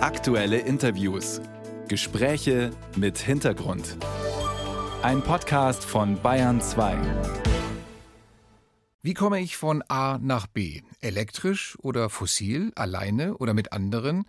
Aktuelle Interviews. Gespräche mit Hintergrund. Ein Podcast von Bayern 2. Wie komme ich von A nach B? Elektrisch oder fossil, alleine oder mit anderen?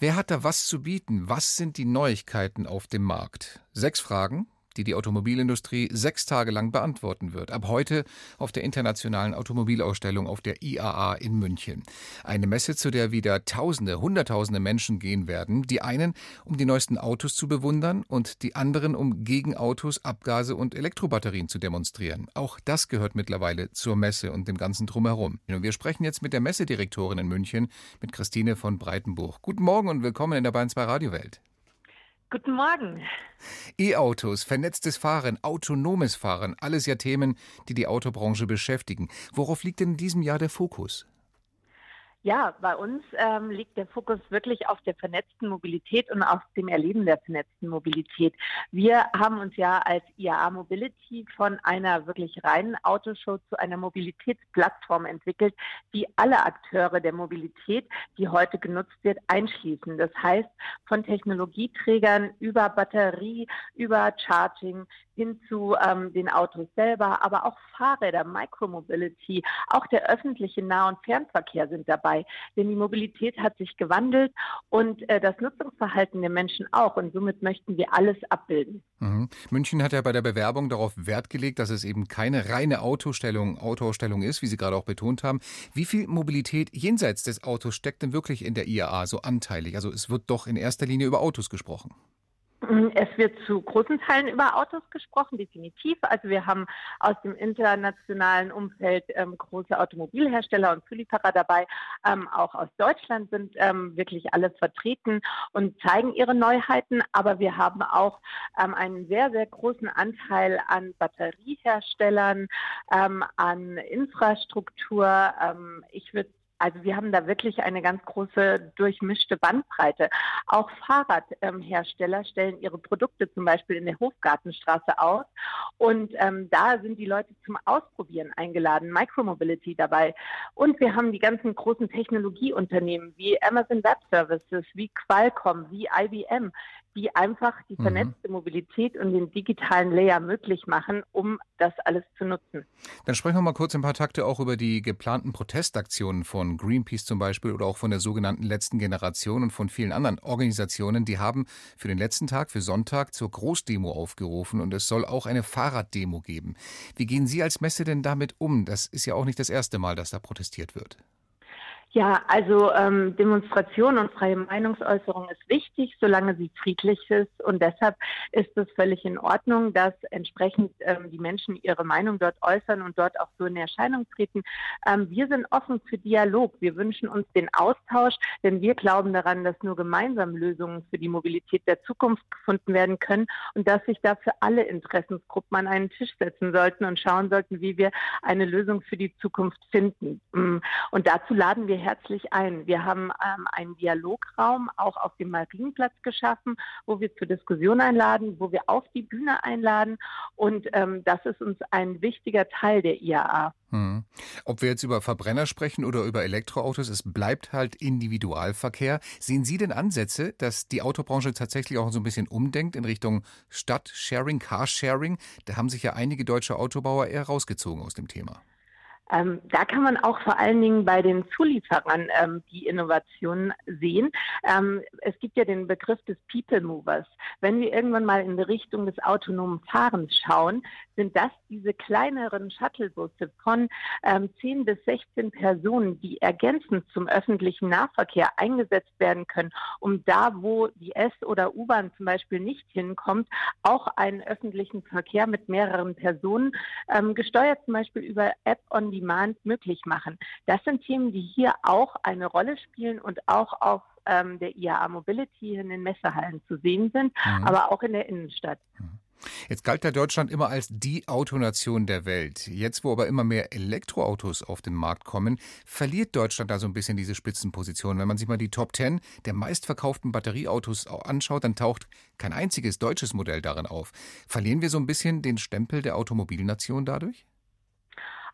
Wer hat da was zu bieten? Was sind die Neuigkeiten auf dem Markt? Sechs Fragen, die die Automobilindustrie sechs Tage lang beantworten wird. Ab heute auf der internationalen Automobilausstellung auf der IAA in München. Eine Messe, zu der wieder Tausende, Hunderttausende Menschen gehen werden. Die einen, um die neuesten Autos zu bewundern und die anderen, um gegen Autos, Abgase und Elektrobatterien zu demonstrieren. Auch das gehört mittlerweile zur Messe und dem ganzen Drumherum. Und wir sprechen jetzt mit der Messedirektorin in München, mit Christine von Breitenbuch. Guten Morgen und willkommen in der Bayern 2 Radiowelt. Guten Morgen. E-Autos, vernetztes Fahren, autonomes Fahren, alles ja Themen, die die Autobranche beschäftigen. Worauf liegt denn in diesem Jahr der Fokus? Ja, bei uns ähm, liegt der Fokus wirklich auf der vernetzten Mobilität und auf dem Erleben der vernetzten Mobilität. Wir haben uns ja als IAA Mobility von einer wirklich reinen Autoshow zu einer Mobilitätsplattform entwickelt, die alle Akteure der Mobilität, die heute genutzt wird, einschließen. Das heißt, von Technologieträgern über Batterie, über Charging hin zu ähm, den Autos selber, aber auch Fahrräder, Micromobility, auch der öffentliche Nah- und Fernverkehr sind dabei dabei. Denn die Mobilität hat sich gewandelt und äh, das Nutzungsverhalten der Menschen auch. Und somit möchten wir alles abbilden. Mhm. München hat ja bei der Bewerbung darauf Wert gelegt, dass es eben keine reine Autostellung, Autoausstellung ist, wie Sie gerade auch betont haben. Wie viel Mobilität jenseits des Autos steckt denn wirklich in der IAA so anteilig? Also es wird doch in erster Linie über Autos gesprochen. Es wird zu großen Teilen über Autos gesprochen, definitiv. Also wir haben aus dem internationalen Umfeld ähm, große Automobilhersteller und Zulieferer dabei. Ähm, auch aus Deutschland sind ähm, wirklich alle vertreten und zeigen ihre Neuheiten. Aber wir haben auch ähm, einen sehr, sehr großen Anteil an Batterieherstellern, ähm, an Infrastruktur. Ähm, ich würde also wir haben da wirklich eine ganz große durchmischte Bandbreite. Auch Fahrradhersteller stellen ihre Produkte zum Beispiel in der Hofgartenstraße aus und ähm, da sind die Leute zum Ausprobieren eingeladen, Micromobility dabei. Und wir haben die ganzen großen Technologieunternehmen wie Amazon Web Services, wie Qualcomm, wie IBM, die einfach die mhm. vernetzte mhm. Mobilität und den digitalen Layer möglich machen, um das alles zu nutzen. Dann sprechen wir mal kurz ein paar Takte auch über die geplanten Protestaktionen von Greenpeace zum Beispiel oder auch von der sogenannten letzten Generation und von vielen anderen Organisationen. Die haben für den letzten Tag, für Sonntag, zur Großdemo aufgerufen und es soll auch eine Fahrraddemo geben. Wie gehen Sie als Messe denn damit um? Das ist ja auch nicht das erste Mal, dass da protestiert wird. Ja, also ähm, Demonstration und freie Meinungsäußerung ist wichtig, solange sie friedlich ist. Und deshalb ist es völlig in Ordnung, dass entsprechend ähm, die Menschen ihre Meinung dort äußern und dort auch so in Erscheinung treten. Ähm, wir sind offen für Dialog. Wir wünschen uns den Austausch, denn wir glauben daran, dass nur gemeinsam Lösungen für die Mobilität der Zukunft gefunden werden können und dass sich dafür alle Interessensgruppen an einen Tisch setzen sollten und schauen sollten, wie wir eine Lösung für die Zukunft finden. Und dazu laden wir herzlich ein. Wir haben ähm, einen Dialograum auch auf dem Marienplatz geschaffen, wo wir zur Diskussion einladen, wo wir auf die Bühne einladen. Und ähm, das ist uns ein wichtiger Teil der IAA. Hm. Ob wir jetzt über Verbrenner sprechen oder über Elektroautos, es bleibt halt Individualverkehr. Sehen Sie denn Ansätze, dass die Autobranche tatsächlich auch so ein bisschen umdenkt in Richtung Stadtsharing, Carsharing? Da haben sich ja einige deutsche Autobauer eher rausgezogen aus dem Thema. Ähm, da kann man auch vor allen Dingen bei den Zulieferern ähm, die Innovationen sehen. Ähm, es gibt ja den Begriff des People Movers. Wenn wir irgendwann mal in die Richtung des autonomen Fahrens schauen, sind das diese kleineren Shuttlebusse von ähm, 10 bis 16 Personen, die ergänzend zum öffentlichen Nahverkehr eingesetzt werden können, um da, wo die S- oder U-Bahn zum Beispiel nicht hinkommt, auch einen öffentlichen Verkehr mit mehreren Personen, ähm, gesteuert zum Beispiel über App on Demand möglich machen. Das sind Themen, die hier auch eine Rolle spielen und auch auf ähm, der IAA Mobility in den Messehallen zu sehen sind, mhm. aber auch in der Innenstadt. Mhm. Jetzt galt ja Deutschland immer als die Autonation der Welt. Jetzt, wo aber immer mehr Elektroautos auf den Markt kommen, verliert Deutschland da so ein bisschen diese Spitzenposition. Wenn man sich mal die Top 10 der meistverkauften Batterieautos anschaut, dann taucht kein einziges deutsches Modell darin auf. Verlieren wir so ein bisschen den Stempel der Automobilnation dadurch?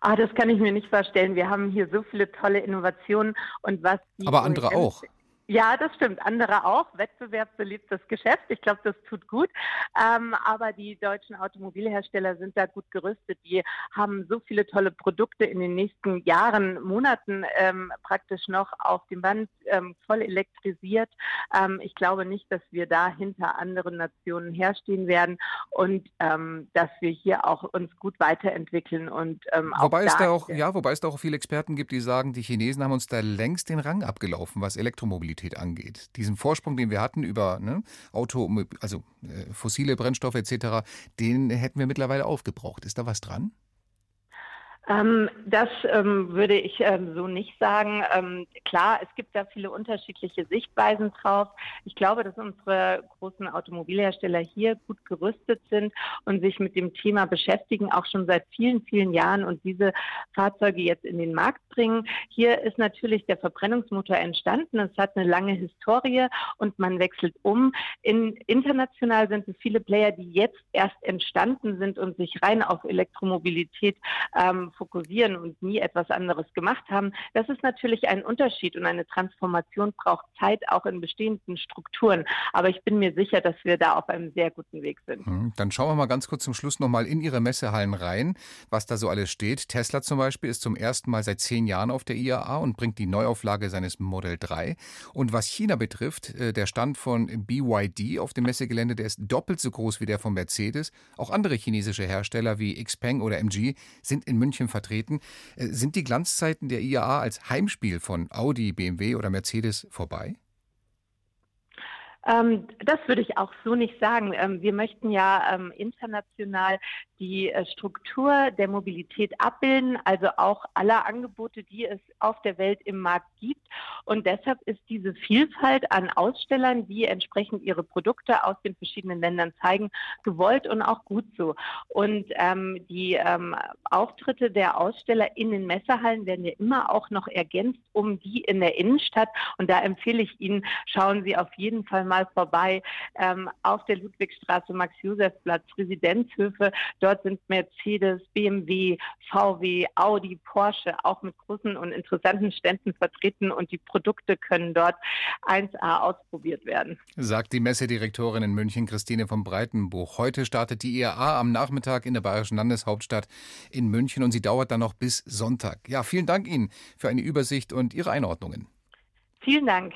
Ah, das kann ich mir nicht vorstellen. Wir haben hier so viele tolle Innovationen und was. Aber andere auch. Ja, das stimmt. Andere auch. Wettbewerb belebt das Geschäft. Ich glaube, das tut gut. Ähm, aber die deutschen Automobilhersteller sind da gut gerüstet. Die haben so viele tolle Produkte in den nächsten Jahren, Monaten ähm, praktisch noch auf dem Band ähm, voll elektrisiert. Ähm, ich glaube nicht, dass wir da hinter anderen Nationen herstehen werden und ähm, dass wir hier auch uns gut weiterentwickeln und ähm, wobei es da auch ja, wobei es da auch viele Experten gibt, die sagen, die Chinesen haben uns da längst den Rang abgelaufen, was Elektromobilität Mobilität angeht. Diesen Vorsprung, den wir hatten über ne, Auto, also äh, fossile Brennstoffe etc., den hätten wir mittlerweile aufgebraucht. Ist da was dran? Ähm, das ähm, würde ich ähm, so nicht sagen. Ähm, klar, es gibt da viele unterschiedliche Sichtweisen drauf. Ich glaube, dass unsere großen Automobilhersteller hier gut gerüstet sind und sich mit dem Thema beschäftigen, auch schon seit vielen, vielen Jahren und diese Fahrzeuge jetzt in den Markt bringen. Hier ist natürlich der Verbrennungsmotor entstanden. Es hat eine lange Historie und man wechselt um. In, international sind es viele Player, die jetzt erst entstanden sind und sich rein auf Elektromobilität ähm, fokussieren und nie etwas anderes gemacht haben. Das ist natürlich ein Unterschied und eine Transformation braucht Zeit auch in bestehenden Strukturen. Aber ich bin mir sicher, dass wir da auf einem sehr guten Weg sind. Hm, dann schauen wir mal ganz kurz zum Schluss nochmal in Ihre Messehallen rein, was da so alles steht. Tesla zum Beispiel ist zum ersten Mal seit zehn Jahren auf der IAA und bringt die Neuauflage seines Model 3. Und was China betrifft, äh, der Stand von BYD auf dem Messegelände, der ist doppelt so groß wie der von Mercedes. Auch andere chinesische Hersteller wie Xpeng oder MG sind in München vertreten. Äh, sind die Glanzzeiten der IAA als Heimspiel von Audi, BMW oder Mercedes vorbei? Ähm, das würde ich auch so nicht sagen. Ähm, wir möchten ja ähm, international die äh, Struktur der Mobilität abbilden, also auch alle Angebote, die es auf der Welt im Markt gibt. Und deshalb ist diese Vielfalt an Ausstellern, die entsprechend ihre Produkte aus den verschiedenen Ländern zeigen, gewollt und auch gut so. Und ähm, die ähm, Auftritte der Aussteller in den Messehallen werden ja immer auch noch ergänzt um die in der Innenstadt. Und da empfehle ich Ihnen, schauen Sie auf jeden Fall mal vorbei ähm, auf der Ludwigstraße, Max-Josef-Platz, Residenzhöfe. Dort sind Mercedes, BMW, VW, Audi, Porsche auch mit großen und interessanten Ständen vertreten und die Produkte können dort 1A ausprobiert werden. Sagt die Messedirektorin in München, Christine von Breitenbuch. Heute startet die IAA am Nachmittag in der Bayerischen Landeshauptstadt in München und sie dauert dann noch bis Sonntag. Ja, vielen Dank Ihnen für eine Übersicht und Ihre Einordnungen. Vielen Dank.